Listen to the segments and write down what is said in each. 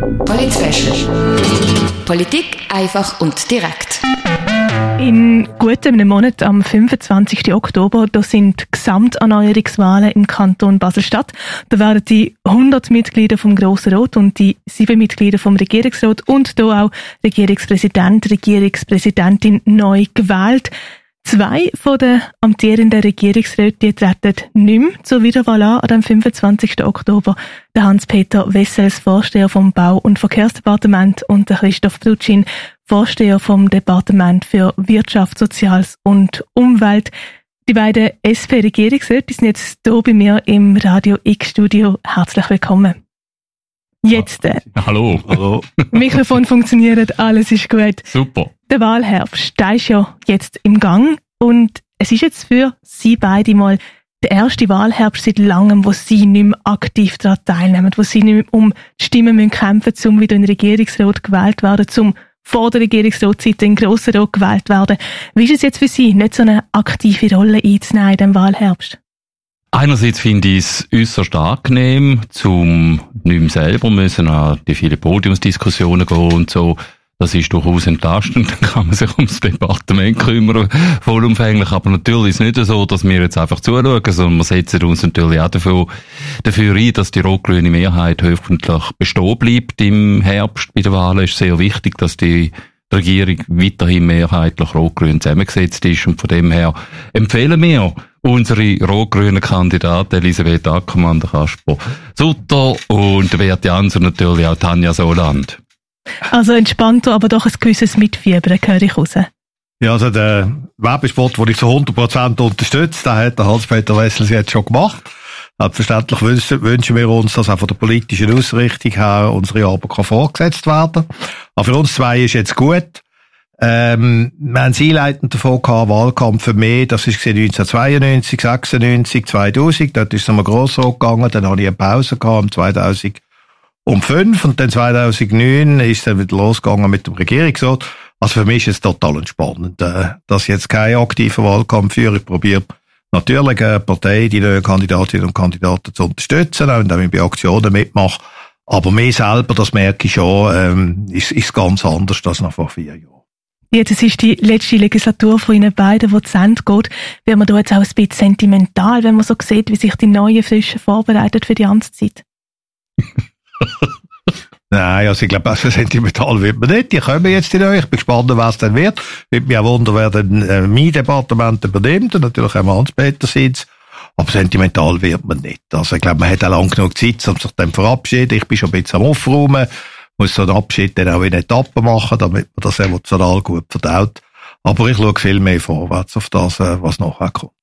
Polit Politik einfach und direkt. In gut einem Monat, am 25. Oktober, da sind Gesamterneuerungswahlen im Kanton Basel-Stadt. Da werden die 100 Mitglieder vom Grossen Rat und die sieben Mitglieder vom Regierungsrat und da auch Regierungspräsident, Regierungspräsidentin neu gewählt. Zwei von den amtierenden Regierungsräten treten nicht mehr zur Wiederwahl an, am 25. Oktober. Der Hans-Peter Wessels, Vorsteher vom Bau- und Verkehrsdepartement und der Christoph Brutschin, Vorsteher vom Departement für Wirtschaft, Soziales und Umwelt. Die beiden SP-Regierungsräte sind jetzt hier bei mir im Radio X-Studio. Herzlich willkommen. Jetzt. Äh, Hallo. Hallo. Mikrofon funktioniert, alles ist gut. Super. Der Wahlherbst, der ist ja jetzt im Gang und es ist jetzt für Sie beide mal der erste Wahlherbst seit langem, wo Sie nicht mehr aktiv daran teilnehmen, wo Sie nicht mehr um die Stimmen müssen kämpfen müssen, um wieder in den Regierungsrat gewählt werden, zum vor der Regierungsratszeit in den Grossen Rat gewählt werden. Wie ist es jetzt für Sie, nicht so eine aktive Rolle einzunehmen in diesem Wahlherbst? Einerseits finde ich es äußerst angenehm, zum nicht mehr selber müssen an die vielen Podiumsdiskussionen gehen und so. Das ist durchaus entlastend, dann kann man sich ums Departement kümmern, vollumfänglich. Aber natürlich ist es nicht so, dass wir jetzt einfach zuschauen, sondern wir setzen uns natürlich auch dafür, dafür ein, dass die rot-grüne Mehrheit hoffentlich bestehen bleibt im Herbst bei der Wahl. Es ist sehr wichtig, dass die Regierung weiterhin mehrheitlich rot-grün zusammengesetzt ist. Und von dem her empfehlen wir unsere rot-grünen Kandidaten Elisabeth Ackermann, der Kasper Sutter und der Jans und natürlich auch Tanja Soland. Also entspannter, aber doch ein gewisses Mitfiebern, höre ich raus. Ja, also der Werbespot, den ich zu 100% unterstütze, den hat der Hans-Peter Wessels jetzt schon gemacht. Selbstverständlich wünschen, wir uns, dass auch von der politischen Ausrichtung her unsere Arbeit kann vorgesetzt werden Aber für uns zwei ist jetzt gut. Ähm, wir haben es einleitend davon gehabt, Wahlkampf für mich, das ist 1992, 96, 2000, dort ist es nochmal Grossrot gegangen, dann habe ich eine Pause gehabt, 2000 um fünf und dann 2009 ist dann wieder losgegangen mit dem Regierungsrat. Also für mich ist es total entspannend, äh, dass ich jetzt keinen aktiven Wahlkampf führe. Ich probiere natürlich eine Partei, die neuen Kandidatinnen und Kandidaten zu unterstützen, auch wenn ich bei Aktionen mitmache. Aber mir selber, das merke ich schon, ähm, ist, ist ganz anders als noch vor vier Jahren. Jetzt ist die letzte Legislatur von Ihnen beiden, die zu Ende geht. Wird man da jetzt auch ein bisschen sentimental, wenn man so sieht, wie sich die neuen Frischen vorbereitet für die Amtszeit? Nein, also ich glaube, also sentimental wird man nicht. Die kommen jetzt in euch. Ich bin gespannt, was dann wird. Würde mich auch wundern, wer dann äh, mein Departement übernimmt und natürlich auch Hans-Peter sitzt. Aber sentimental wird man nicht. Also ich glaube, man hat auch lang genug Zeit, um sich dann verabschieden. Ich bin schon ein bisschen am Aufräumen. Muss so einen Abschied dann auch in Etappen machen, damit man das emotional gut verdaut. Aber ich schaue viel mehr vorwärts auf das, äh, was nachher kommt.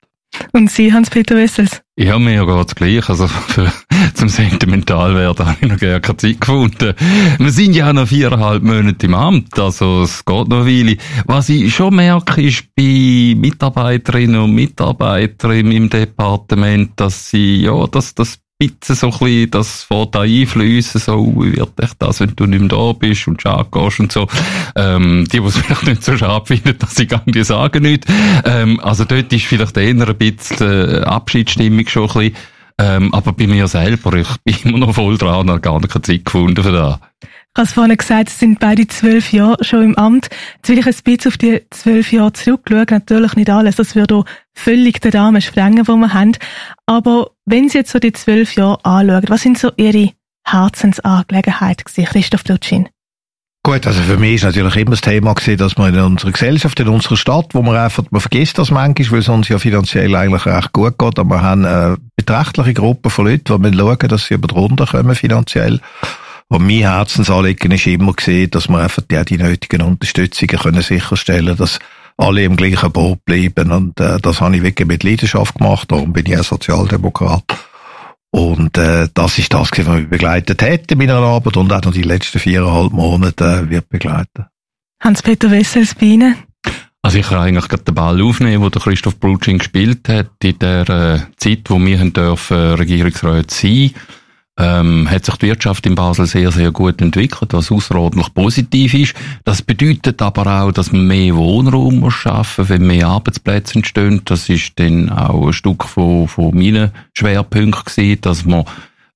Und Sie, Hans-Peter Wessels? Ja, mir geht's gleich. Also, für, zum sentimental werden habe ich noch gar keine Zeit gefunden. Wir sind ja noch viereinhalb Monate im Amt, also es geht noch eine Weile. Was ich schon merke, ist bei Mitarbeiterinnen und Mitarbeitern im Departement, dass sie, ja, dass das bisschen so ein bisschen das von da einfließen, so, wie wird dich das, wenn du nicht mehr da bist und schade gehst und so. Ähm, die, die es vielleicht nicht so schade finden, dass ich gang die sagen nicht. Ähm, also dort ist vielleicht eher ein bisschen äh, Abschiedsstimmung schon ein bisschen. Ähm, aber bei mir selber, ich bin immer noch voll dran und habe gar keine Zeit gefunden für das. Ich habe vorhin gesagt, es sind beide zwölf Jahre schon im Amt. Jetzt will ich ein bisschen auf die zwölf Jahre zurückschauen. Natürlich nicht alles. Das würde auch völlig den Rahmen sprengen, den wir haben. Aber wenn Sie jetzt so die zwölf Jahre anschauen, was sind so Ihre Herzensangelegenheiten Christoph Lutschin? Gut, also für mich ist natürlich immer das Thema gewesen, dass man in unserer Gesellschaft, in unserer Stadt, wo man einfach, man vergisst das manchmal, weil es uns ja finanziell eigentlich recht gut geht, aber wir haben eine beträchtliche Gruppe von Leuten, die schauen, dass sie über drunter kommen finanziell. Und mein Herzensanliegen ist immer gesehen, dass wir einfach die, die nötigen Unterstützungen können sicherstellen, dass alle im gleichen Boot bleiben. Und äh, das habe ich wirklich mit Leidenschaft gemacht. Darum bin ich ein Sozialdemokrat. Und äh, das ist das, was mich begleitet hat in meiner Arbeit und auch noch die letzten viereinhalb Monate äh, wird begleiten. Hans-Peter Wessels bei Ihnen? Also ich kann eigentlich gerade den Ball aufnehmen, wo der Christoph Brutsching gespielt hat, in der äh, Zeit, wo wir dürfen, äh, Regierungsrat sein ähm, hat sich die Wirtschaft in Basel sehr, sehr gut entwickelt, was außerordentlich positiv ist. Das bedeutet aber auch, dass man mehr Wohnraum muss schaffen, wenn mehr Arbeitsplätze entstehen. Das ist dann auch ein Stück von, von meinen Schwerpunkten gewesen, dass man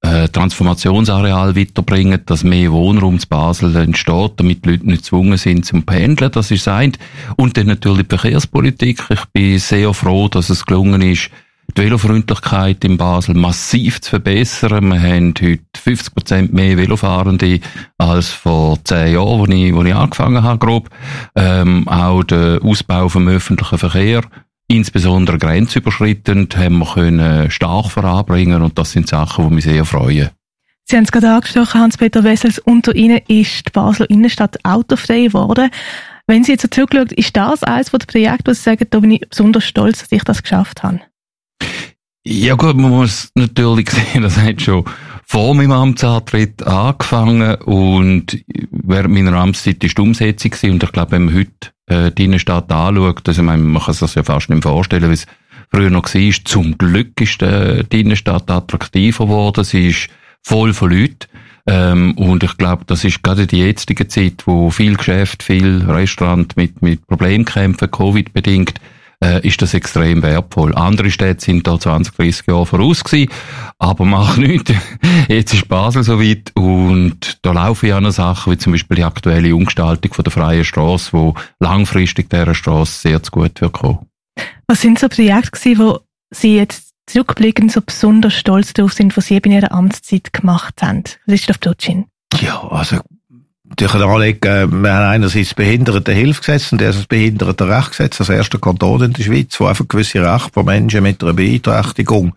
äh, Transformationsareal weiterbringen, dass mehr Wohnraum zu Basel entsteht, damit die Leute nicht gezwungen sind zum Pendeln, das ist ein. Und dann natürlich die Verkehrspolitik. Ich bin sehr froh, dass es gelungen ist, die Velofreundlichkeit in Basel massiv zu verbessern. Wir haben heute 50 Prozent mehr Velofahrende als vor zehn Jahren, wo ich, wo ich angefangen habe, grob. Ähm, auch der Ausbau vom öffentlichen Verkehr insbesondere grenzüberschreitend, haben wir können stark voranbringen und das sind Sachen, die mich sehr freuen. Sie haben es gerade angesprochen, Hans-Peter Wessels, unter Ihnen ist die Basler Innenstadt autofrei geworden. Wenn Sie jetzt zurückschauen, ist das eines der Projekte, wo Sie sagen, da bin ich besonders stolz, dass ich das geschafft habe? Ja gut, man muss natürlich sehen, das hat schon vor meinem Amtsantritt angefangen und während meiner Amtszeit ist die Umsetzung gewesen. und ich glaube, wenn man heute äh, die Innenstadt anschaut, also man, man kann sich das ja fast nicht vorstellen, wie es früher noch war, zum Glück ist äh, die Innenstadt attraktiver geworden, sie ist voll von Leuten ähm, und ich glaube, das ist gerade in der jetzigen Zeit, wo viel Geschäft, viel Restaurant mit, mit Problemen kämpfen, Covid-bedingt, äh, ist das extrem wertvoll. Andere Städte sind da 20, 30 Jahre voraus gewesen, aber mach nichts. Jetzt ist Basel soweit und da laufen ja noch Sachen, wie zum Beispiel die aktuelle Umgestaltung von der Freien Straße, wo langfristig dieser Straße sehr zu gut wird kommen. Was sind so Projekte gewesen, wo Sie jetzt zurückblickend so besonders stolz darauf sind, was Sie in Ihrer Amtszeit gemacht haben? Christoph Dutschin. Ja, also ein Anlegen, wir haben einerseits das Behindertenhilfgesetz und das Behindertenrechtsgesetz, das erste Kanton in der Schweiz, wo einfach gewisse Rechte von Menschen mit einer Beeinträchtigung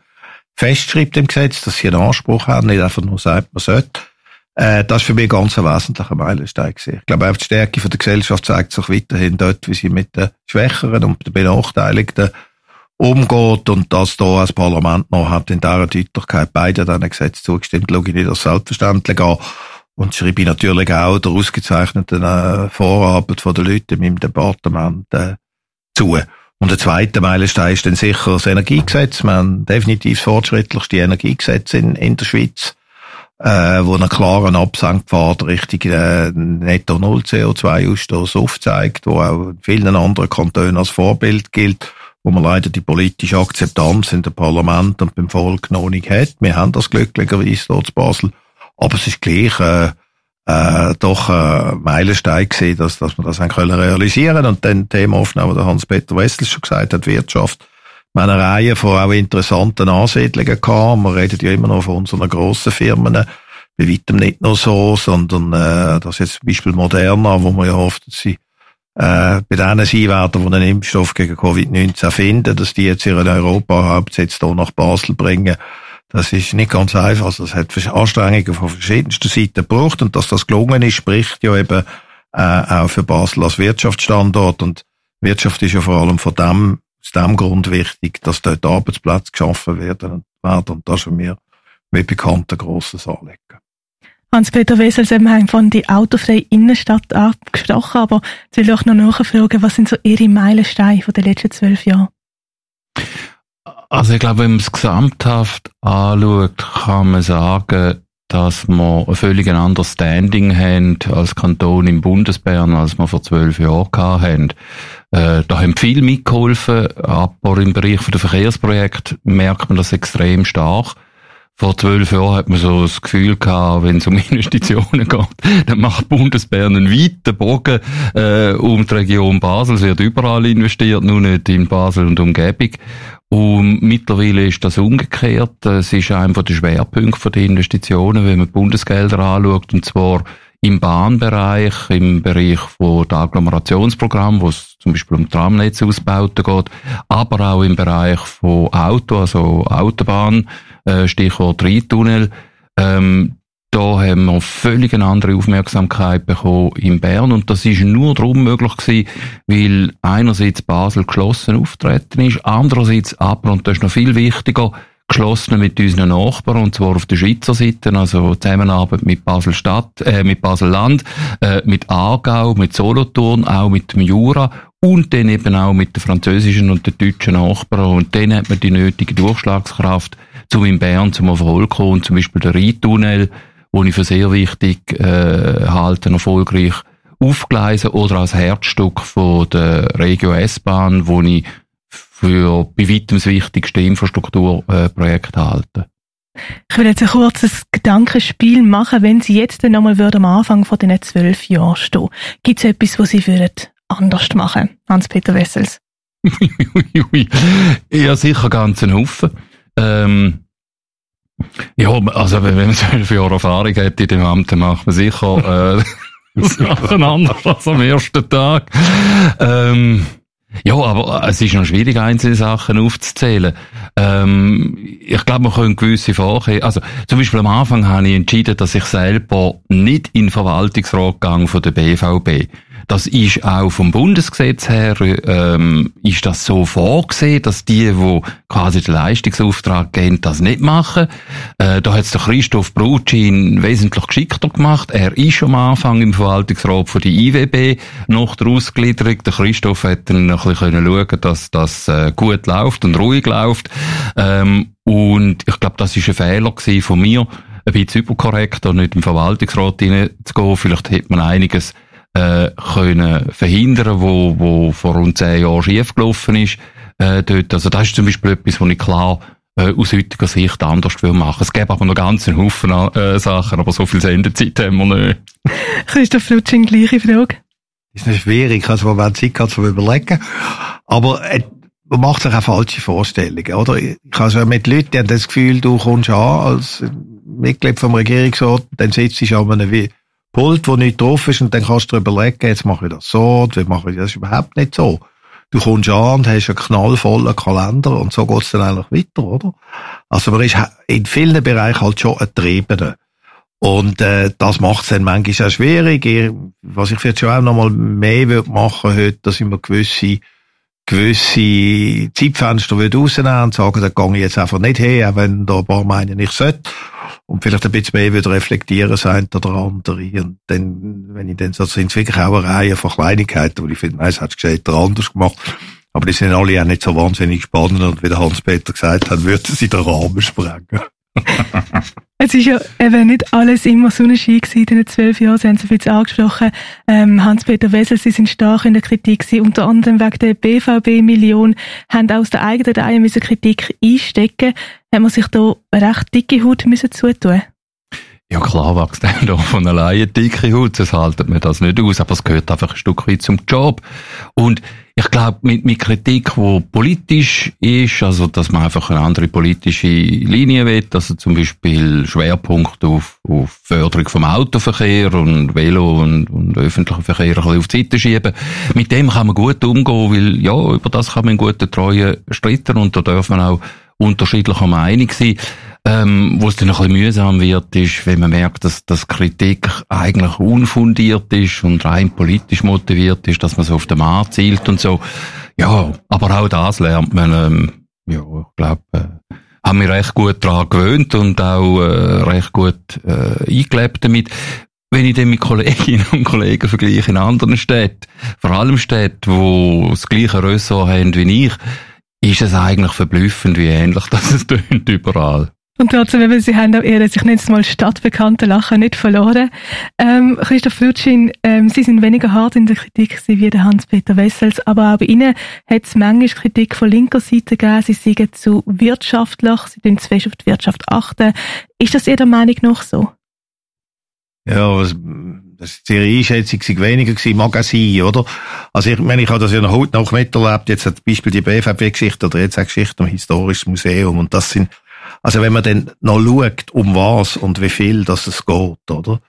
festschreibt im Gesetz, dass sie einen Anspruch haben, nicht einfach nur sagt, man sollte. Äh, das ist für mich ganz ein wesentlicher Meilenstein gewesen. Ich glaube, auch die Stärke der Gesellschaft zeigt sich weiterhin dort, wie sie mit den Schwächeren und den Benachteiligten umgeht und das da als Parlament noch hat in dieser Deutlichkeit beide diesen Gesetz zugestimmt, schaue ich nicht als selbstverständlich an. Und schreibe ich natürlich auch der ausgezeichneten äh, Vorarbeit von den Leuten in meinem Departement äh, zu. Und der zweite Meilenstein ist dann sicher das Energiegesetz. Wir haben definitiv das fortschrittlichste Energiegesetz in, in der Schweiz, äh, wo einen klaren Absenkpfad Richtung äh, Netto Null CO2-Ausstoß aufzeigt, wo auch in vielen anderen Kantonen als Vorbild gilt, wo man leider die politische Akzeptanz in dem Parlament und beim Volk noch nicht hat. Wir haben das glücklicherweise dort in Basel aber es ist gleich äh, äh, doch ein äh, Meilenstein gewesen, dass, dass wir das können realisieren Und dann Themaaufnahme, der Hans-Peter Wessel schon gesagt hat, Wirtschaft. Wir haben eine Reihe von auch interessanten Ansiedlungen gehabt. Wir reden ja immer noch von unseren grossen Firmen. Bei weitem nicht nur so, sondern äh, das ist jetzt zum Beispiel Moderna, wo man ja hofft, dass sie äh, bei denen sein werden, die einen Impfstoff gegen Covid-19 finden, dass die jetzt ihren Europa-Hauptsitz hier nach Basel bringen. Das ist nicht ganz einfach. Also es hat Anstrengungen von verschiedensten Seiten gebraucht und dass das gelungen ist, spricht ja eben äh, auch für Basel als Wirtschaftsstandort und Wirtschaft ist ja vor allem von dem, aus dem Grund wichtig, dass dort Arbeitsplätze geschaffen werden und das ist für mich wie bekannt ein grosses Anliegen. Hans-Peter Wessels, wir haben von die autofreie Innenstadt angesprochen, aber jetzt will ich auch noch nachfragen, was sind so Ihre Meilensteine von den letzten zwölf Jahren? Also ich glaube, wenn man es gesamthaft anschaut, kann man sagen, dass wir ein völlig anderes Standing haben als Kanton im Bundesbern, als wir vor zwölf Jahren hatten. Äh, da haben viele mitgeholfen, aber im Bereich der Verkehrsprojekte merkt man das extrem stark. Vor zwölf Jahren hat man so das Gefühl gehabt, wenn es um Investitionen geht, dann macht Bundesbern einen weiten Bogen äh, um die Region Basel. Es wird überall investiert, nur nicht in Basel und Umgebung. Und mittlerweile ist das umgekehrt. Es ist einer der Schwerpunkte der Investitionen, wenn man die Bundesgelder anschaut, und zwar im Bahnbereich, im Bereich von der Agglomerationsprogramm, wo es zum Beispiel um Tramnetzausbauten geht, aber auch im Bereich von Auto, also Autobahn, äh, Stichwort Rheintunnel. Ähm, da haben wir völlig eine andere Aufmerksamkeit bekommen in Bern. Und das ist nur darum möglich gewesen, weil einerseits Basel geschlossen auftreten ist, andererseits aber, und das ist noch viel wichtiger, geschlossen mit unseren Nachbarn, und zwar auf der Schweizer Seite, also Zusammenarbeit mit Basel Stadt, äh, mit Basel Land, äh, mit Aargau, mit Solothurn, auch mit dem Jura und dann eben auch mit den französischen und den deutschen Nachbarn. Und dann hat man die nötige Durchschlagskraft, um in Bern zum Erfolg zu kommen, zum Beispiel der Rheintunnel, wo ich für sehr wichtig äh, halte, erfolgreich aufgleisen oder als Herzstück von der Regio S-Bahn, wo ich für bei weitem das wichtigste Infrastrukturprojekt halte. Ich will jetzt ein kurzes Gedankenspiel machen, wenn Sie jetzt nochmal am Anfang von diesen zwölf Jahren stehen. Gibt es etwas, was Sie würden anders machen, Hans-Peter Wessels? ja, sicher ganz einen Haufen. Ähm, ja, also wenn man zwölf Jahre Erfahrung hat in dem Amt, dann macht man sicher äh, Sachen anders als am ersten Tag. Ähm, ja, aber es ist noch schwierig, einzelne Sachen aufzuzählen. Ähm, ich glaube, man können gewisse Vorkehrungen, also zum Beispiel am Anfang habe ich entschieden, dass ich selber nicht in den Verwaltungsrat gehe von der BVB. Das ist auch vom Bundesgesetz her, ähm, ist das so vorgesehen, dass die, wo quasi den Leistungsauftrag geben, das nicht machen. Äh, da hat es der Christoph Brutschin wesentlich geschickter gemacht. Er ist am Anfang im Verwaltungsrat von der IWB noch der Ausgliederung. Der Christoph hat dann ein bisschen schauen dass das äh, gut läuft und ruhig läuft. Ähm, und ich glaube, das ist ein Fehler von mir, ein bisschen überkorrekt und nicht im Verwaltungsrat hineinzugehen. Vielleicht hätte man einiges äh, können verhindern, wo, wo vor rund zehn Jahren schiefgelaufen ist. Äh, dort. Also das ist zum Beispiel etwas, was ich klar äh, aus heutiger Sicht anders will machen. Es gäbe aber noch ganz einen Haufen äh, Sachen, aber so viel Sendezeit haben wir nicht. Christoph Lutsching, gleiche Frage. Das ist nicht schwierig, also man Zeit gehabt zu überlegen. Aber äh, man macht sich auch falsche Vorstellungen, oder? Ich schon mit Leuten, die haben das Gefühl, du kommst an als Mitglied vom Regierungsrat, dann sitzt du an einem Pult, wo nicht drauf ist, und dann kannst du dir überlegen, jetzt mache ich das so, wie mache ich das überhaupt nicht so. Du kommst an und hast einen knallvollen Kalender und so geht's dann eigentlich weiter, oder? Also man ist in vielen Bereichen halt schon ertrieben. Und äh, das macht es dann manchmal auch schwierig. Was ich jetzt schon auch noch mal mehr würde machen heute, dass ich mir gewisse gewisse Zeitfenster würde rausnehmen und sagen, da gehe ich jetzt einfach nicht auch wenn da ein paar meinen, ich sollte. Und vielleicht ein bisschen mehr würde reflektieren, sein oder andere. Und dann, wenn ich dann so, sind es wirklich auch eine Reihe von Kleinigkeiten, wo ich finde, nein, es hat gescheiter anders gemacht. Aber die sind alle auch nicht so wahnsinnig spannend und wie der Hans-Peter gesagt hat, würden sie den Rahmen sprengen. Es ist ja eben nicht alles immer Sonnenschein gewesen in den zwölf Jahren. Sie haben es viel angesprochen. Ähm, Hans-Peter Wessel, Sie sind stark in der Kritik gewesen, unter anderem wegen der BVB-Million, haben aus der eigenen Reihe müssen Kritik einstecken. Haben man sich da recht dicke Haut müssen zutun? Ja klar wächst dann da von alleine dicke Haut, das haltet mir das nicht aus, aber es gehört einfach ein Stück weit zum Job. Und ich glaube, mit, mit Kritik, wo politisch ist, also dass man einfach eine andere politische Linie will, also zum Beispiel Schwerpunkt auf, auf Förderung vom Autoverkehr und Velo und, und öffentlichen Verkehr ein bisschen auf die Seite schieben, mit dem kann man gut umgehen, weil ja, über das kann man in guten Treuen streiten und da darf man auch unterschiedlicher Meinung sein. Ähm, wo es dann ein bisschen mühsam wird, ist, wenn man merkt, dass, dass Kritik eigentlich unfundiert ist und rein politisch motiviert ist, dass man so auf den Markt zielt und so. Ja, aber auch das lernt man, ähm, ja, ich glaube, äh, haben wir recht gut daran gewöhnt und auch äh, recht gut äh, eingelebt damit. Wenn ich dann mit Kolleginnen und Kollegen vergleiche in anderen Städten, vor allem Städten, wo das gleiche Ressort haben wie ich, ist es eigentlich verblüffend, wie ähnlich das es tönt überall. Und trotzdem, eben, Sie haben auch Ihre, sich nicht mal stadtbekannte Lachen nicht verloren. Ähm, Christoph Lutschin, ähm, Sie sind weniger hart in der Kritik wie der Hans-Peter Wessels, aber auch bei Ihnen hat es manchmal Kritik von linker Seite gegeben. Sie sind zu wirtschaftlich, Sie tun zu fest auf die Wirtschaft achten. Ist das Ihrer Meinung nach so? Ja, das ist Ihre Einschätzung sei weniger gewesen, mag auch sein, oder? Also ich meine, ich habe das ja noch heute noch miterlebt, jetzt hat zum Beispiel die BVB-Geschichte oder jetzt auch Geschichte am Historischen Museum und das sind also wenn man dann noch schaut, um was und wie viel das es geht, oder?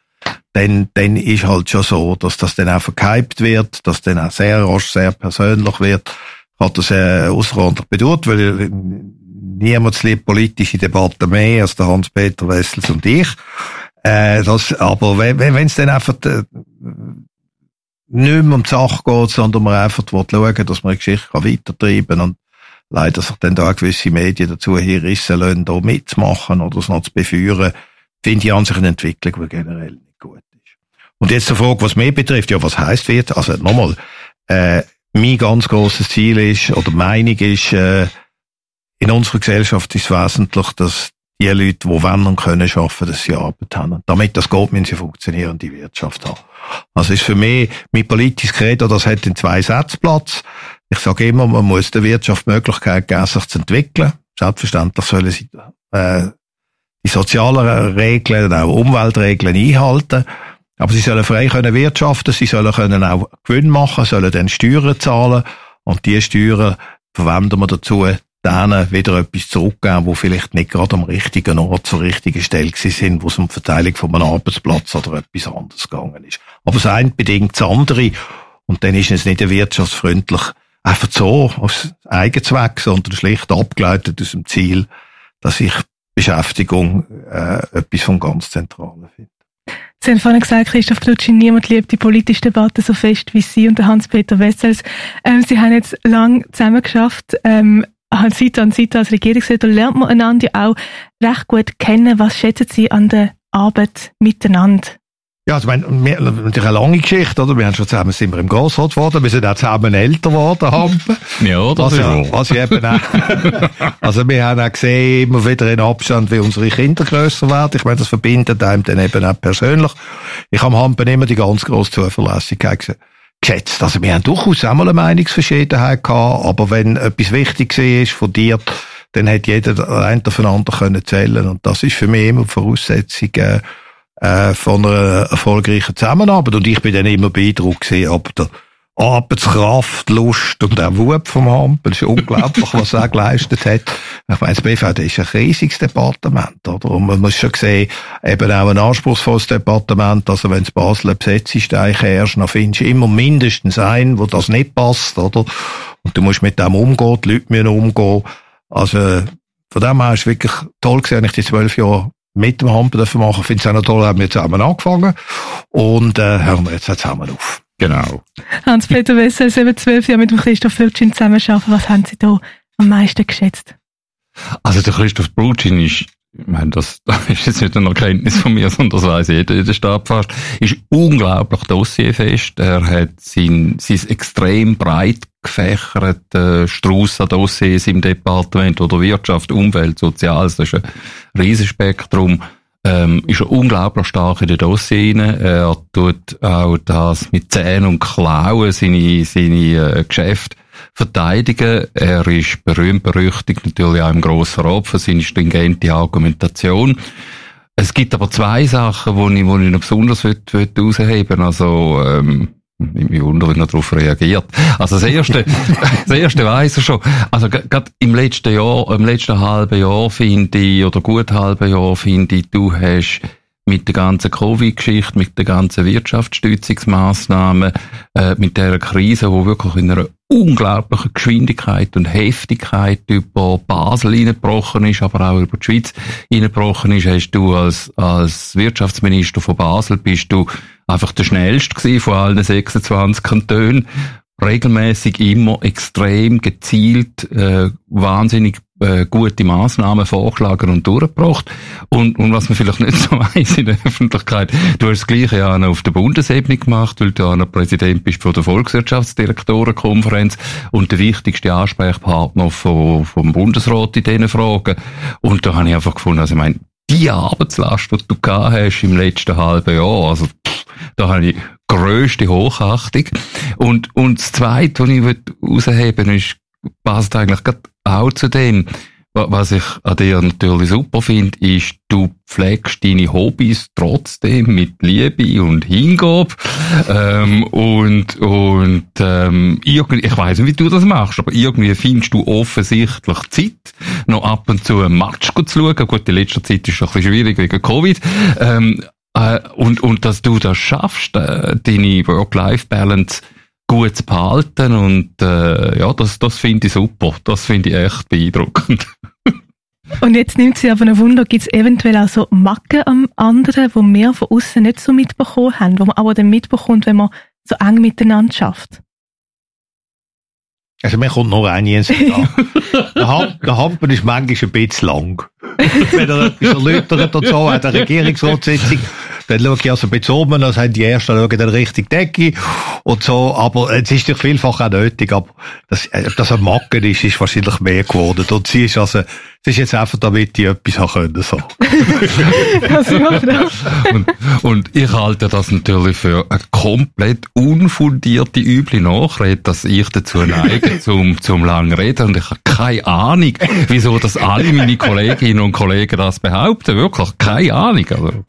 Dann, dann ist halt schon so, dass das dann auch verkypt wird, dass dann auch sehr rasch, sehr persönlich wird. Hat das äh, außerordentlich bedauert, weil niemand liebt politische Debatten mehr als der Hans-Peter Wessels und ich. Äh, das, aber wenn es dann einfach äh, nicht mehr um die Sache geht, sondern man einfach schauen dass man die Geschichte weitertreiben kann und leider sich dann da gewisse Medien dazu hinrissen lassen, da mitzumachen oder es noch zu beführen, finde ich an sich eine Entwicklung, die generell nicht gut ist. Und jetzt die Frage, was mich betrifft, ja, was heisst wird? Also nochmal, äh, mein ganz grosses Ziel ist, oder Meinung ist, äh, in unserer Gesellschaft ist es wesentlich, dass die Leute, die wollen und können arbeiten, dass sie Arbeit haben. Damit das geht, müssen sie funktionierende Wirtschaft haben. Also ist für mich, mein politisches Credo, das hat in zwei Sätzen Platz. Ich sage immer, man muss der Wirtschaft Möglichkeit geben, sich zu entwickeln. Selbstverständlich sollen sie äh, die sozialen Regeln, auch Umweltregeln einhalten. Aber sie sollen frei können wirtschaften, sie sollen können auch Gewinn machen, sollen dann Steuern zahlen und die Steuern verwenden wir dazu, denen wieder etwas zurückgeben, wo vielleicht nicht gerade am richtigen Ort zur richtigen Stelle sind, wo es um die Verteilung von einem Arbeitsplatz oder etwas anderes gegangen ist. Aber das eine bedingt das andere und dann ist es nicht wirtschaftsfreundlich, einfach so aus Eigenzweck, sondern schlicht abgeleitet aus dem Ziel, dass ich Beschäftigung äh, etwas vom ganz Zentralen finde. Sie haben vorhin gesagt, Christoph Lutschin, niemand liebt die politische Debatte so fest wie Sie und Hans-Peter Wessels. Ähm, Sie haben jetzt lang zusammen geschafft, ähm, Seite an Seite als Regierungsrat. Da lernt man einander auch recht gut kennen. Was schätzen Sie an der Arbeit miteinander? Ja, also, mein, wir, natürlich eine lange Geschichte, oder? Wir haben schon zusammen, sind wir im Grossrat geworden, wir sind auch zusammen älter geworden, Hampen. Ja, das also, ist ich eben auch, also wir haben auch gesehen, immer wieder in Abstand, wie unsere Kinder grösser werden. Ich meine, das verbindet einem dann eben auch persönlich. Ich habe Hampen immer die ganz grosse Zuverlässigkeit geschätzt. Also wir haben durchaus auch mal eine Meinungsverschiedenheit gehabt, aber wenn etwas wichtig war, fundiert, dann hat jeder ein aufeinander können zählen und das ist für mich immer die Voraussetzung, äh, äh, von einer erfolgreichen Zusammenarbeit. Und ich bin dann immer beeindruckt gewesen, ab der Arbeitskraft, Lust und auch Wut vom Hampel. Ist unglaublich, was er geleistet hat. Ich meine, das BVD ist ein riesiges Departement, oder? Und man muss schon sehen, eben auch ein anspruchsvolles Departement. Also wenn es Basel besetzt ist, eigentlich erst, dann findest du immer mindestens einen, wo das nicht passt, oder? Und du musst mit dem umgehen, die Leute müssen umgehen. Also, von dem her ist es wirklich toll gewesen, ich die zwölf Jahre mit dem Hampen dürfen machen. Ich finde es auch noch toll, haben wir zusammen angefangen und äh, hören wir jetzt zusammen auf. Genau. Hans-Peter Wessel, eben zwölf Jahre mit dem Christoph Lutschin zusammenarbeiten. Was haben Sie da am meisten geschätzt? Also der Christoph Lutschin ist ich meine, das, das ist jetzt nicht eine Erkenntnis von mir, sondern das weiss jeder in der Stadt fast, ist unglaublich dossierfest. Er hat sein, sein extrem breit gefächerte Strauss an Dossiers im Departement oder Wirtschaft, Umwelt, Soziales, das ist ein Riesenspektrum. Ähm, ist er unglaublich stark in den Dossier rein. Er tut auch das mit Zähnen und Klauen seine, seine äh, Geschäfte verteidigen. Er ist berühmt berüchtigt natürlich auch im Grossen Rat für seine stringente Argumentation. Es gibt aber zwei Sachen, wo ich, wo ich noch besonders herausheben will. Also, ähm, ich wundere, wie er darauf reagiert. Also das erste, das erste weiss er schon. Also gerade im letzten Jahr, im letzten halben Jahr finde ich, oder gut halben Jahr finde ich, du hast mit der ganzen Covid-Geschichte, mit der ganzen Wirtschaftsstützungsmaßnahmen, äh, mit der Krise, wo wirklich in einer unglaublichen Geschwindigkeit und Heftigkeit über Basel hineingebrochen ist, aber auch über die Schweiz hineingebrochen ist, hast du als, als Wirtschaftsminister von Basel bist du einfach der schnellste gewesen von allen 26 Kantonen regelmäßig immer extrem gezielt äh, wahnsinnig äh, gute Maßnahmen vorgeschlagen und durchgebracht. Und, und was man vielleicht nicht so weiß in der Öffentlichkeit, du hast das Gleiche ja auf der Bundesebene gemacht, weil du ja noch Präsident bist von der Volkswirtschaftsdirektorenkonferenz und der wichtigste Ansprechpartner vom, vom Bundesrat in diesen Fragen. Und da habe ich einfach gefunden, also ich meine, die Arbeitslast, die du gehabt hast im letzten halben Jahr, also pff, da habe ich grösste Hochachtung. Und, und das Zweite, was ich herausheben will, ist, passt eigentlich auch zu dem, was ich an dir natürlich super finde, ist, du pflegst deine Hobbys trotzdem mit Liebe und Hingabe. Ähm, und und ähm, irgendwie, ich weiß nicht, wie du das machst, aber irgendwie findest du offensichtlich Zeit, noch ab und zu ein Match zu schauen. Gut, in letzter Zeit ist es ein bisschen schwierig wegen Covid. Ähm, äh, und, und dass du das schaffst, äh, deine Work-Life-Balance gut zu behalten und äh, ja, das, das finde ich super. Das finde ich echt beeindruckend. Und jetzt nimmt sie aber ein Wunder, gibt es eventuell auch so Macken am anderen, wo wir von außen nicht so mitbekommen haben, wo man aber dann mitbekommt, wenn man so eng miteinander schafft? Also mir kommt noch ein Jens da. der, Ham der Hampen ist manchmal ein bisschen lang. Wenn er etwas erläutert oder so, an der Regierungsratssitzung, Dann schaue ich also ein bisschen um, dann haben die Ersten schauen dann richtig Decke und so. Aber es ist doch vielfach auch nötig. Aber das, äh, ob das ein Macken ist, ist wahrscheinlich mehr geworden. Und sie ist also, es ist jetzt einfach, damit ich etwas haben können, so. und, und ich halte das natürlich für eine komplett unfundierte, üble Nachrede, dass ich dazu neige, zum, zum langen Reden. Und ich habe keine Ahnung, wieso das alle meine Kolleginnen und Kollegen das behaupten. Wirklich keine Ahnung. Also.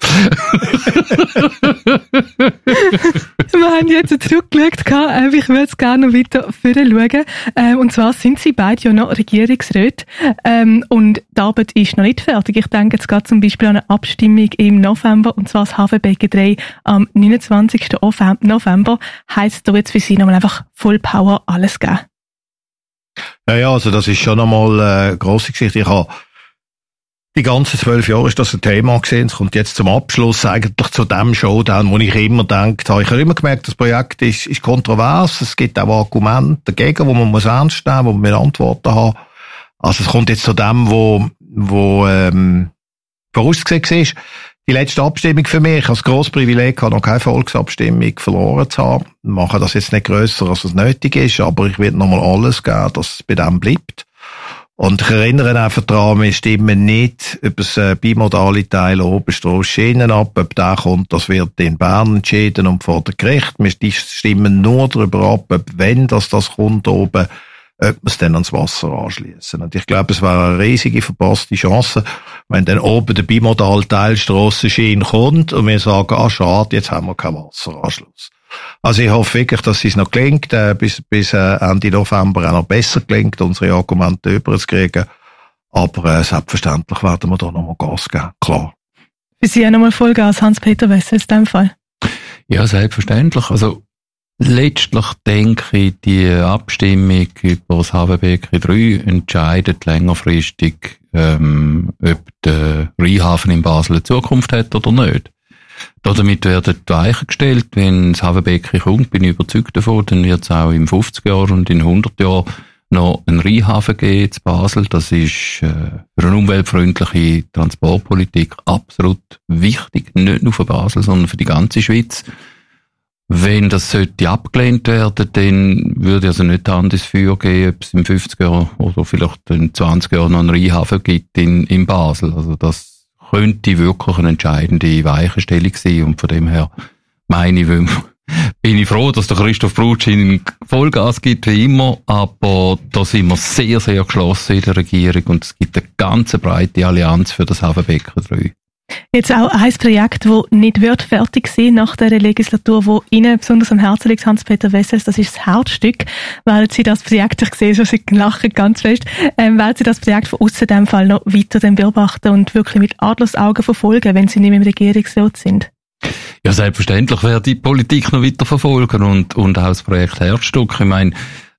Wir haben jetzt zurückgeschaut, äh, ich würde jetzt gerne noch weiter schauen. Ähm, und zwar sind sie beide ja noch Regierungsräte. Ähm, und die Arbeit ist noch nicht fertig. Ich denke jetzt gerade zum Beispiel an eine Abstimmung im November, und zwar das Hafenbecken 3 am 29. November. Heißt da jetzt für Sie nochmal einfach Full Power alles geben? Naja, also das ist schon nochmal eine grosse Geschichte. Ich habe die ganzen zwölf Jahre ist das ein Thema gesehen. Es kommt jetzt zum Abschluss eigentlich zu dem Showdown, wo ich immer denkt habe. Ich habe immer gemerkt, das Projekt ist, ist kontrovers. Es gibt auch Argumente dagegen, wo man muss ernst nehmen, wo man Antworten haben. Also es kommt jetzt zu dem, wo, wo, ähm, vorausgesehen ist. Die letzte Abstimmung für mich, als grosses Privileg, habe noch keine Volksabstimmung verloren zu haben. Ich mache das jetzt nicht grösser, als es nötig ist, aber ich werde nochmal alles geben, dass es bei dem bleibt. Und ich erinnere einfach daran, wir stimmen nicht über das äh, bimodale Teil oben Schienen ab. Ob der kommt, das wird in Bern entschieden und vor der Gericht. Wir stimmen nur darüber ab, ob wenn das, das kommt oben, ob wir es dann ans Wasser anschließen. Und ich glaube, es wäre eine riesige verpasste Chance, wenn dann oben der bimodal Teil Strassenschiene kommt und wir sagen, ah, schade, jetzt haben wir keinen Wasseranschluss. Also ich hoffe wirklich, dass es noch gelingt, äh, bis, bis äh, Ende November auch noch besser gelingt, unsere Argumente überzukriegen. Aber äh, selbstverständlich werden wir da nochmal Gas geben, klar. Für Sie auch nochmal Vollgas, Hans-Peter Wessels, in dem Fall? Ja, selbstverständlich. Also letztlich denke ich, die Abstimmung über das HWBK 3 entscheidet längerfristig, ähm, ob der Rheinhafen in Basel eine Zukunft hat oder nicht. Damit werden die Weichen gestellt. Wenn das Hafenbecken kommt, bin ich überzeugt davon, dann wird es auch in 50 Jahren und in 100 Jahren noch einen Rheinhafen geben in Basel. Das ist äh, für eine umweltfreundliche Transportpolitik absolut wichtig. Nicht nur für Basel, sondern für die ganze Schweiz. Wenn das sollte abgelehnt werden, dann würde also nicht Hand ins Feuer gehen, ob es in 50 Jahren oder vielleicht in 20 Jahren noch einen Rheinhafen gibt in, in Basel. Also das könnte wirklich eine entscheidende Weichenstellung sein. Und von dem her meine ich, bin ich froh, dass der Christoph Brutschin Vollgas gibt, wie immer. Aber da sind wir sehr, sehr geschlossen in der Regierung und es gibt eine ganz breite Allianz für das Hafenbecken 3. Jetzt auch ein Projekt, das nicht wird fertig sein nach der Legislatur, wo Ihnen besonders am Herzen liegt, Hans-Peter Wessels, das ist das Herzstück. Weil Sie das Projekt, ich sehe schon, Sie lachen ganz fest, ähm, weil Sie das Projekt von außen dem Fall noch weiter beobachten und wirklich mit Adlersaugen verfolgen, wenn Sie nicht mehr im Regierungsrat sind? Ja, selbstverständlich werde die Politik noch weiter verfolgen und, und auch das Projekt Herzstück. Ich meine,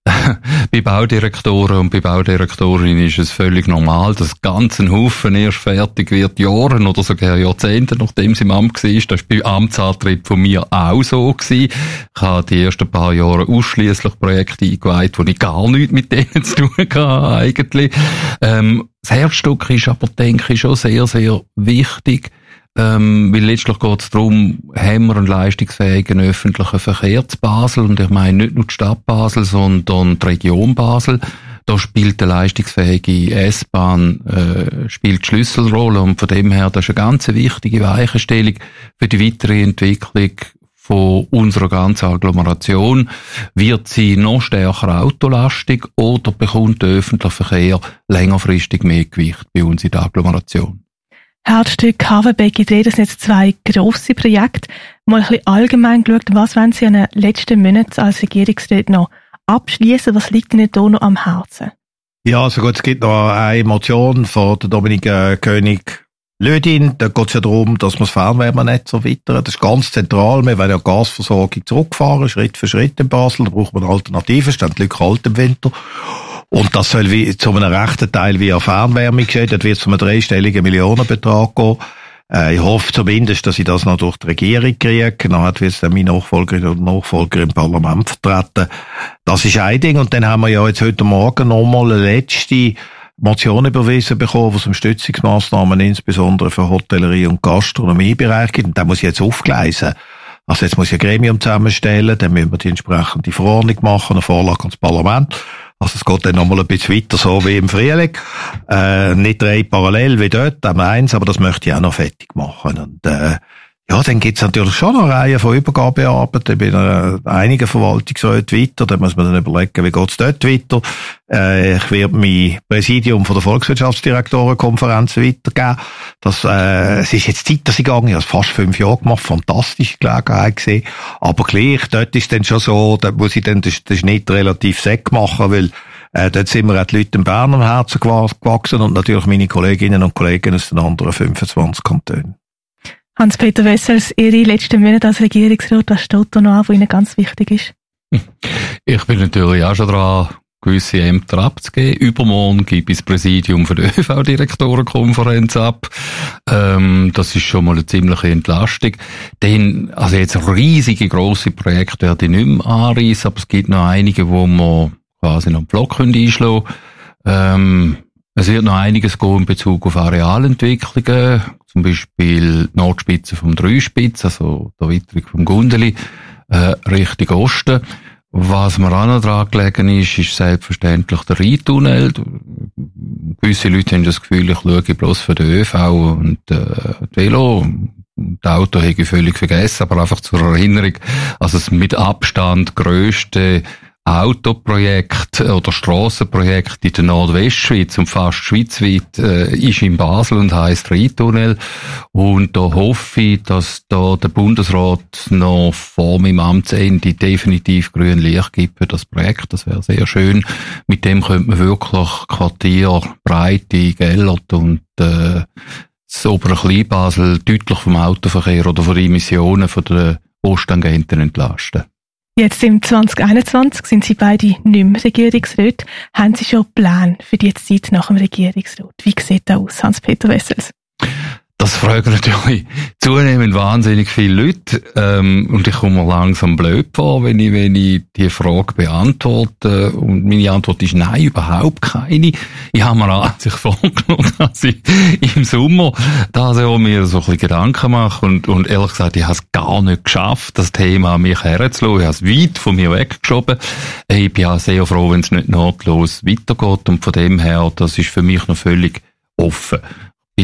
bei Baudirektoren und bei Baudirektorinnen ist es völlig normal, dass ganz ein Haufen erst fertig wird, Jahren oder sogar Jahrzehnte, nachdem sie im Amt war. Das war bei Amtsantritt von mir auch so. Gewesen. Ich habe die ersten paar Jahre ausschließlich Projekte eingeweiht, wo ich gar nichts mit denen zu tun hatte, eigentlich. Ähm, das Herzstück ist aber, denke ich, schon sehr, sehr wichtig ähm, weil letztlich geht es darum, haben wir einen leistungsfähigen öffentlichen Verkehr zu Basel und ich meine nicht nur die Stadt Basel, sondern die Region Basel. Da spielt eine leistungsfähige S-Bahn äh, spielt Schlüsselrolle und von dem her das ist eine ganz wichtige Weichenstellung für die weitere Entwicklung von unserer ganzen Agglomeration. Wird sie noch stärker autolastig oder bekommt der öffentliche Verkehr längerfristig mehr Gewicht bei uns in der Agglomeration? Herzstück Havenbeck Idee, das sind jetzt zwei grosse Projekte. Mal ein bisschen allgemein geschaut, was wollen Sie in den letzten Monaten als Regierungsrat noch abschließen? Was liegt Ihnen da noch am Herzen? Ja, also gut, es gibt noch eine Motion von der Dominik äh, König Lödin. Da geht es ja darum, dass man das Fernwärmenetz erweitern. Das ist ganz zentral. Wir wollen ja Gasversorgung zurückfahren, Schritt für Schritt in Basel. Da braucht man Alternativen, stehen die Leute kalt im Winter. Und das soll wie, zu einem rechten Teil via Fernwärme geschehen. Dort wird es um einen dreistelligen Millionenbetrag gehen. Äh, ich hoffe zumindest, dass ich das noch durch die Regierung kriege. Dann wird es dann mein Nachfolger und Nachfolger im Parlament vertreten. Das ist ein Ding. Und dann haben wir ja jetzt heute Morgen nochmal eine letzte Motion überwiesen bekommen, was um Stützungsmaßnahmen insbesondere für Hotellerie und Gastronomiebereich gibt. Und da muss ich jetzt aufgleisen. Also jetzt muss ich ein Gremium zusammenstellen, dann müssen wir die entsprechende Verordnung machen, eine Vorlage ans Parlament. Also es geht dann nochmal ein bisschen weiter, so wie im Frühling. Äh, nicht drei parallel wie dort, einmal eins, aber das möchte ich auch noch fertig machen. Und, äh, ja, dann gibt's natürlich schon eine Reihe von Übergabearbeiten bei einer, einigen Verwaltungsräten weiter. Da muss man dann überlegen, wie geht's dort weiter. Äh, ich werde mein Präsidium von der Volkswirtschaftsdirektorenkonferenz weitergeben. Das, äh, es ist jetzt Zeit, dass ich gegangen. Ich habe fast fünf Jahre gemacht. Fantastische Gelegenheit gesehen. Aber gleich, dort ist dann schon so, da muss ich dann den, den Schnitt relativ sack machen, weil äh, dort sind mir auch die Leute in Bern am Herzen gewachsen und natürlich meine Kolleginnen und Kollegen aus den anderen 25 Kantonen. Hans-Peter Wessels, Ihre letzten Monate als Regierungsrat, was steht da noch an, was Ihnen ganz wichtig ist? Ich bin natürlich auch schon dran, gewisse Ämter abzugeben. Übermorgen gebe ich das Präsidium für die ÖV-Direktorenkonferenz ab. Ähm, das ist schon mal eine ziemliche Entlastung. Dann, also jetzt riesige, grosse Projekte werde ich nicht mehr anreissen, aber es gibt noch einige, wo wir quasi noch einen Block einschlagen können. Ähm, es wird noch einiges gehen in Bezug auf Arealentwicklungen, zum Beispiel die Nordspitze vom Dreispitz, also der Witterung vom Gundeli, äh, Richtung Osten. Was mir auch noch dran gelegen ist, ist selbstverständlich der Rheintunnel. Gewisse Leute haben das Gefühl, ich schaue bloß für den ÖV und äh, die Velo. Das Auto habe ich völlig vergessen, aber einfach zur Erinnerung, also das mit Abstand grösste Autoprojekt oder Strassenprojekt in der Nordwestschweiz und fast schweizweit äh, ist in Basel und heißt Rheintunnel. Und da hoffe ich, dass da der Bundesrat noch vor meinem Amtsende definitiv grün Licht gibt für das Projekt. Das wäre sehr schön. Mit dem könnte man wirklich Quartier, Breite, Gellert und äh, das obere Kleinbasel deutlich vom Autoverkehr oder von Emissionen von den Posttangenten entlasten. Jetzt im 2021 sind Sie beide nicht mehr Regierungsrat. Haben Sie schon Pläne für die Zeit nach dem Regierungsrat? Wie sieht das aus, Hans-Peter Wessels? Das fragen natürlich zunehmend wahnsinnig viele Leute. Ähm, und ich komme langsam blöd vor, wenn ich, wenn ich die Frage beantworte. Und meine Antwort ist nein, überhaupt keine. Ich habe mir an sich vorgenommen, dass ich im Sommer da so mir so ein bisschen Gedanken mache. Und, und ehrlich gesagt, ich habe es gar nicht geschafft, das Thema an mich herzulassen. Ich habe es weit von mir weggeschoben. Ich bin auch sehr froh, wenn es nicht notlos weitergeht. Und von dem her, das ist für mich noch völlig offen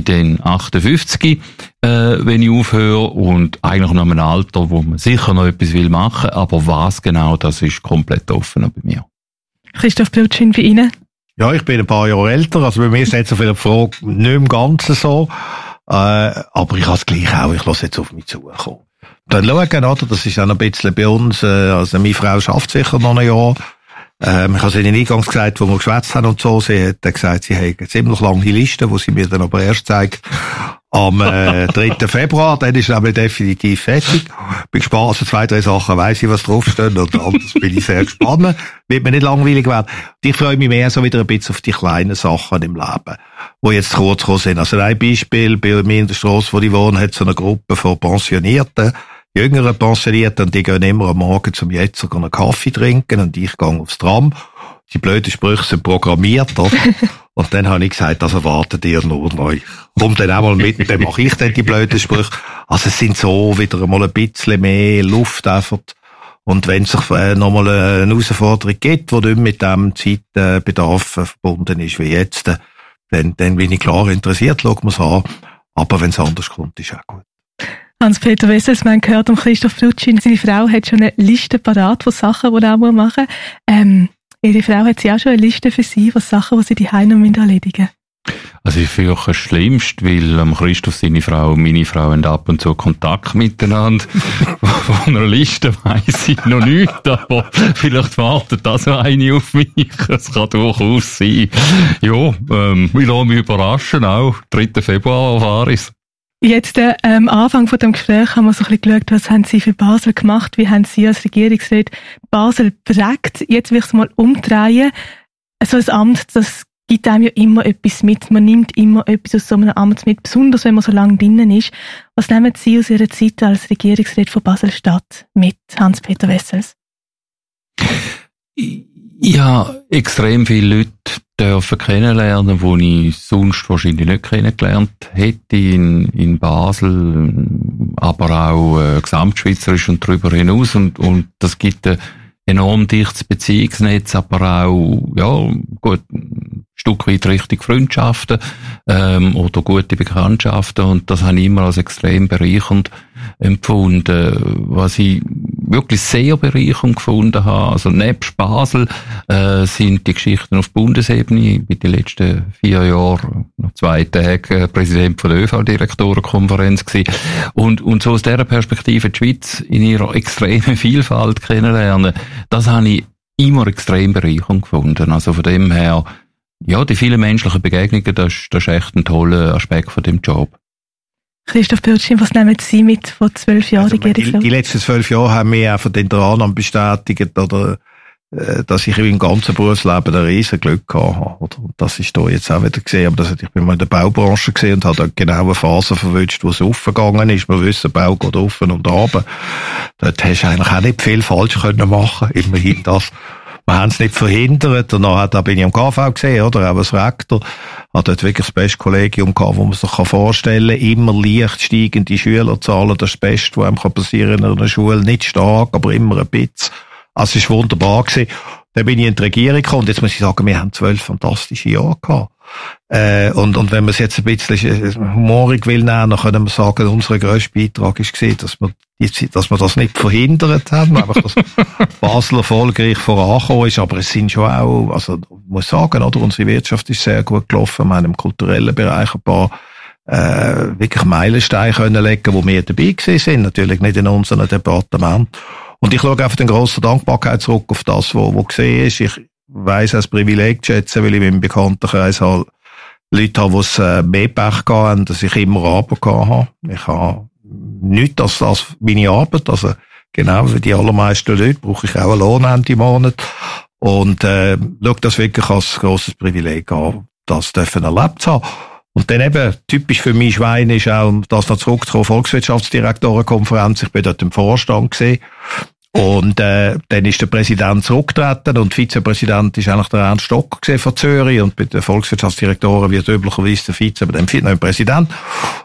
bin dann 58, äh, wenn ich aufhöre. Und eigentlich noch einem Alter, wo man sicher noch etwas will machen, aber was genau, das ist komplett offen bei mir. Christoph Blutschin, bei Ihnen? Ja, ich bin ein paar Jahre älter, also bei mir ist jetzt so viel Frage nicht im Ganzen so, äh, aber ich habe es gleich auch, ich lasse jetzt auf mich zukommen. Dann schauen, oder, das ist auch noch ein bisschen bei uns, äh, also meine Frau schafft sicher noch ein Jahr, ähm, ich habe es Ihnen eingangs gesagt, wo wir geschwätzt haben und so. Sie hat gesagt, sie hat eine ziemlich lange Liste, wo sie mir dann aber erst zeigt, am äh, 3. Februar, dann ist es aber definitiv fertig. Bin gespannt, also zwei, drei Sachen weiss ich, was draufsteht, und anders bin ich sehr gespannt. Wird mir nicht langweilig werden. Und ich freue mich mehr so wieder ein bisschen auf die kleinen Sachen im Leben, die jetzt kurz gekommen sind. Also ein Beispiel, bei mir in der Straße, wo ich wohne, hat es eine Gruppe von Pensionierten, jüngeren Pensionierten, und die gehen immer am Morgen zum Jetzer einen Kaffee trinken und ich gehe aufs Tram. Die blöden Sprüche sind programmiert, oder? Und dann habe ich gesagt, das erwartet ihr nur neu. Kommt dann auch mal mit, dann mache ich dann die blöden Sprüche. Also es sind so wieder mal ein bisschen mehr Luft einfach. Und wenn es sich äh, nochmal eine Herausforderung gibt, die nicht mit dem Zeitbedarf verbunden ist wie jetzt, dann, dann bin ich klar interessiert, schauen wir es an. Aber wenn es anders kommt, ist auch gut. Hans-Peter Wessels, man gehört um Christoph Lutschin, seine Frau hat schon eine Liste parat von Sachen, die er auch machen muss. Ähm, ihre Frau hat sie auch schon eine Liste für Sie, was Sachen, die sie die noch erledigen also ich finde auch das Schlimmste, weil ähm, Christoph, seine Frau und meine Frau haben ab und zu Kontakt miteinander. Von einer Liste weiss ich noch nicht, aber vielleicht wartet das noch eine auf mich. Das kann durchaus sein. Ja, ähm, ich lasse mich überraschen, auch 3. Februar erfahre ich Jetzt äh, am Anfang von dem Gespräch haben wir so ein bisschen geschaut, was haben Sie für Basel gemacht, wie haben Sie als Regierungsrat Basel prägt. Jetzt will ich es mal umdrehen. So ein Amt, das gibt einem ja immer etwas mit. Man nimmt immer etwas aus so einem Amt mit, besonders wenn man so lange drinnen ist. Was nehmen Sie aus Ihrer Zeit als Regierungsrat von Basel-Stadt mit, Hans-Peter Wessels? Ja, extrem viele Leute dürfen kennenlernen, wo ich sonst wahrscheinlich nicht kennengelernt hätte in, in Basel, aber auch äh, gesamtschweizerisch und darüber hinaus. Und, und das gibt ein enorm dichtes Beziehungsnetz, aber auch ja gut ein Stück weit richtig Freundschaften ähm, oder gute Bekanntschaften. Und das habe ich immer als extrem bereichernd empfunden, was ich wirklich sehr bereichernd gefunden habe. Also nebst Basel äh, sind die Geschichten auf Bundesebene. Ich bin die letzten vier Jahre, noch zwei Tage, äh, Präsident von der ÖV-Direktorenkonferenz gewesen. Und, und so aus dieser Perspektive die Schweiz in ihrer extremen Vielfalt kennenlernen, das habe ich immer extrem bereichernd gefunden. Also von dem her, ja, die vielen menschlichen Begegnungen, das, das ist echt ein toller Aspekt von dem Job. Christoph Bürtchen, was nehmen Sie mit von zwölf Jahren? Also, die, die, letzten zwölf Jahre haben mir einfach den Annahme bestätigt, oder, äh, dass ich im ganzen Berufsleben ein riesen Glück gehabt habe. Oder? Und das ist da jetzt auch wieder gesehen. Aber das, ich bin mal in der Baubranche gesehen und habe genau eine Phase verwünscht, wo es aufgegangen ist. Wir wissen, Bau geht offen und runter. Dort hast du eigentlich auch nicht viel falsch können machen. Immerhin das. Wir haben es nicht verhindert. Und dann, da bin ich am KV gesehen, oder? Auch als Rektor. Hat dort wirklich das beste Kollegium gehabt, wo man sich vorstellen kann. Immer leicht steigende Schülerzahlen. Das Beste, was einem passieren kann in einer Schule. Nicht stark, aber immer ein bisschen. Also, es war wunderbar gewesen. Dann bin ich in die Regierung gekommen. Und jetzt muss ich sagen, wir haben zwölf fantastische Jahre gehabt. Äh, und, und wenn man es jetzt ein bisschen humorig will nehmen, dann können wir sagen, unser grösster Beitrag ist gesehen, dass wir, dass wir das nicht verhindert haben, einfach, dass Basel erfolgreich vorangekommen ist, aber es sind schon auch, also, muss sagen, oder, unsere Wirtschaft ist sehr gut gelaufen, wir haben im kulturellen Bereich ein paar, äh, wirklich Meilensteine können legen, wo wir dabei gewesen sind, natürlich nicht in unserem Departement. Und ich schaue einfach den grossen Dankbarkeit zurück auf das, was, was gesehen ist. Ich weiss als Privileg zu schätzen, weil ich meinem Bekanntenkreis halt Leute habe, die es äh, mehr Pech haben, dass ich immer Arbeit habe. Ich habe nichts als, als meine Arbeit. Also, genau wie die allermeisten Leute brauche ich auch einen Lohn Ende Monat. Und, äh, schaue das wirklich als grosses Privileg an, das dürfen erlebt haben. Und dann eben, typisch für mich Schwein ist auch, das noch zurückzukommen, Volkswirtschaftsdirektorenkonferenz. Ich bin dort im Vorstand gesehen. Und äh, dann ist der Präsident zurückgetreten und Vizepräsident ist eigentlich der Ernst Stocker von Zürich und bei den Volkswirtschaftsdirektoren wird üblicherweise der Vize, aber dann der Präsident.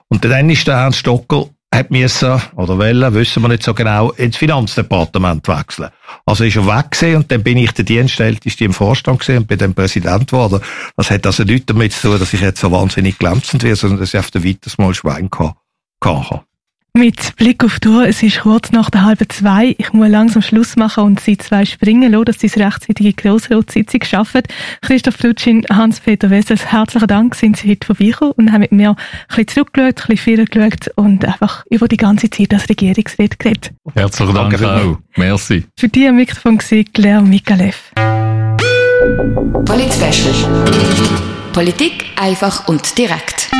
Und dann ist der Ernst Stocker hat müssen, oder wollen, wissen wir nicht so genau, ins Finanzdepartement wechseln. Also ist er weg gewesen, und dann bin ich der Dienstälteste im Vorstand gewesen und bin dann Präsident geworden. Das hat also nichts damit zu tun, dass ich jetzt so wahnsinnig glänzend werde, sondern dass ich auf der weiteres Mal Schwein kann, kann. Mit Blick auf die Uhr, es ist kurz nach der halben zwei. Ich muss langsam Schluss machen und Sie zwei springen lassen, dass Sie es rechtzeitige Grossratssitzung schaffen. Christoph Flutschin, Hans-Peter Wessels, herzlichen Dank, sind Sie heute vorbeigekommen und haben mit mir ein bisschen zurückgeschaut, ein bisschen geschaut und einfach über die ganze Zeit als Regierungsrat geredet. Herzlichen Dank auch. Merci. Für die am Mikrofon war Claire Mikalev. Polit Politik einfach und direkt.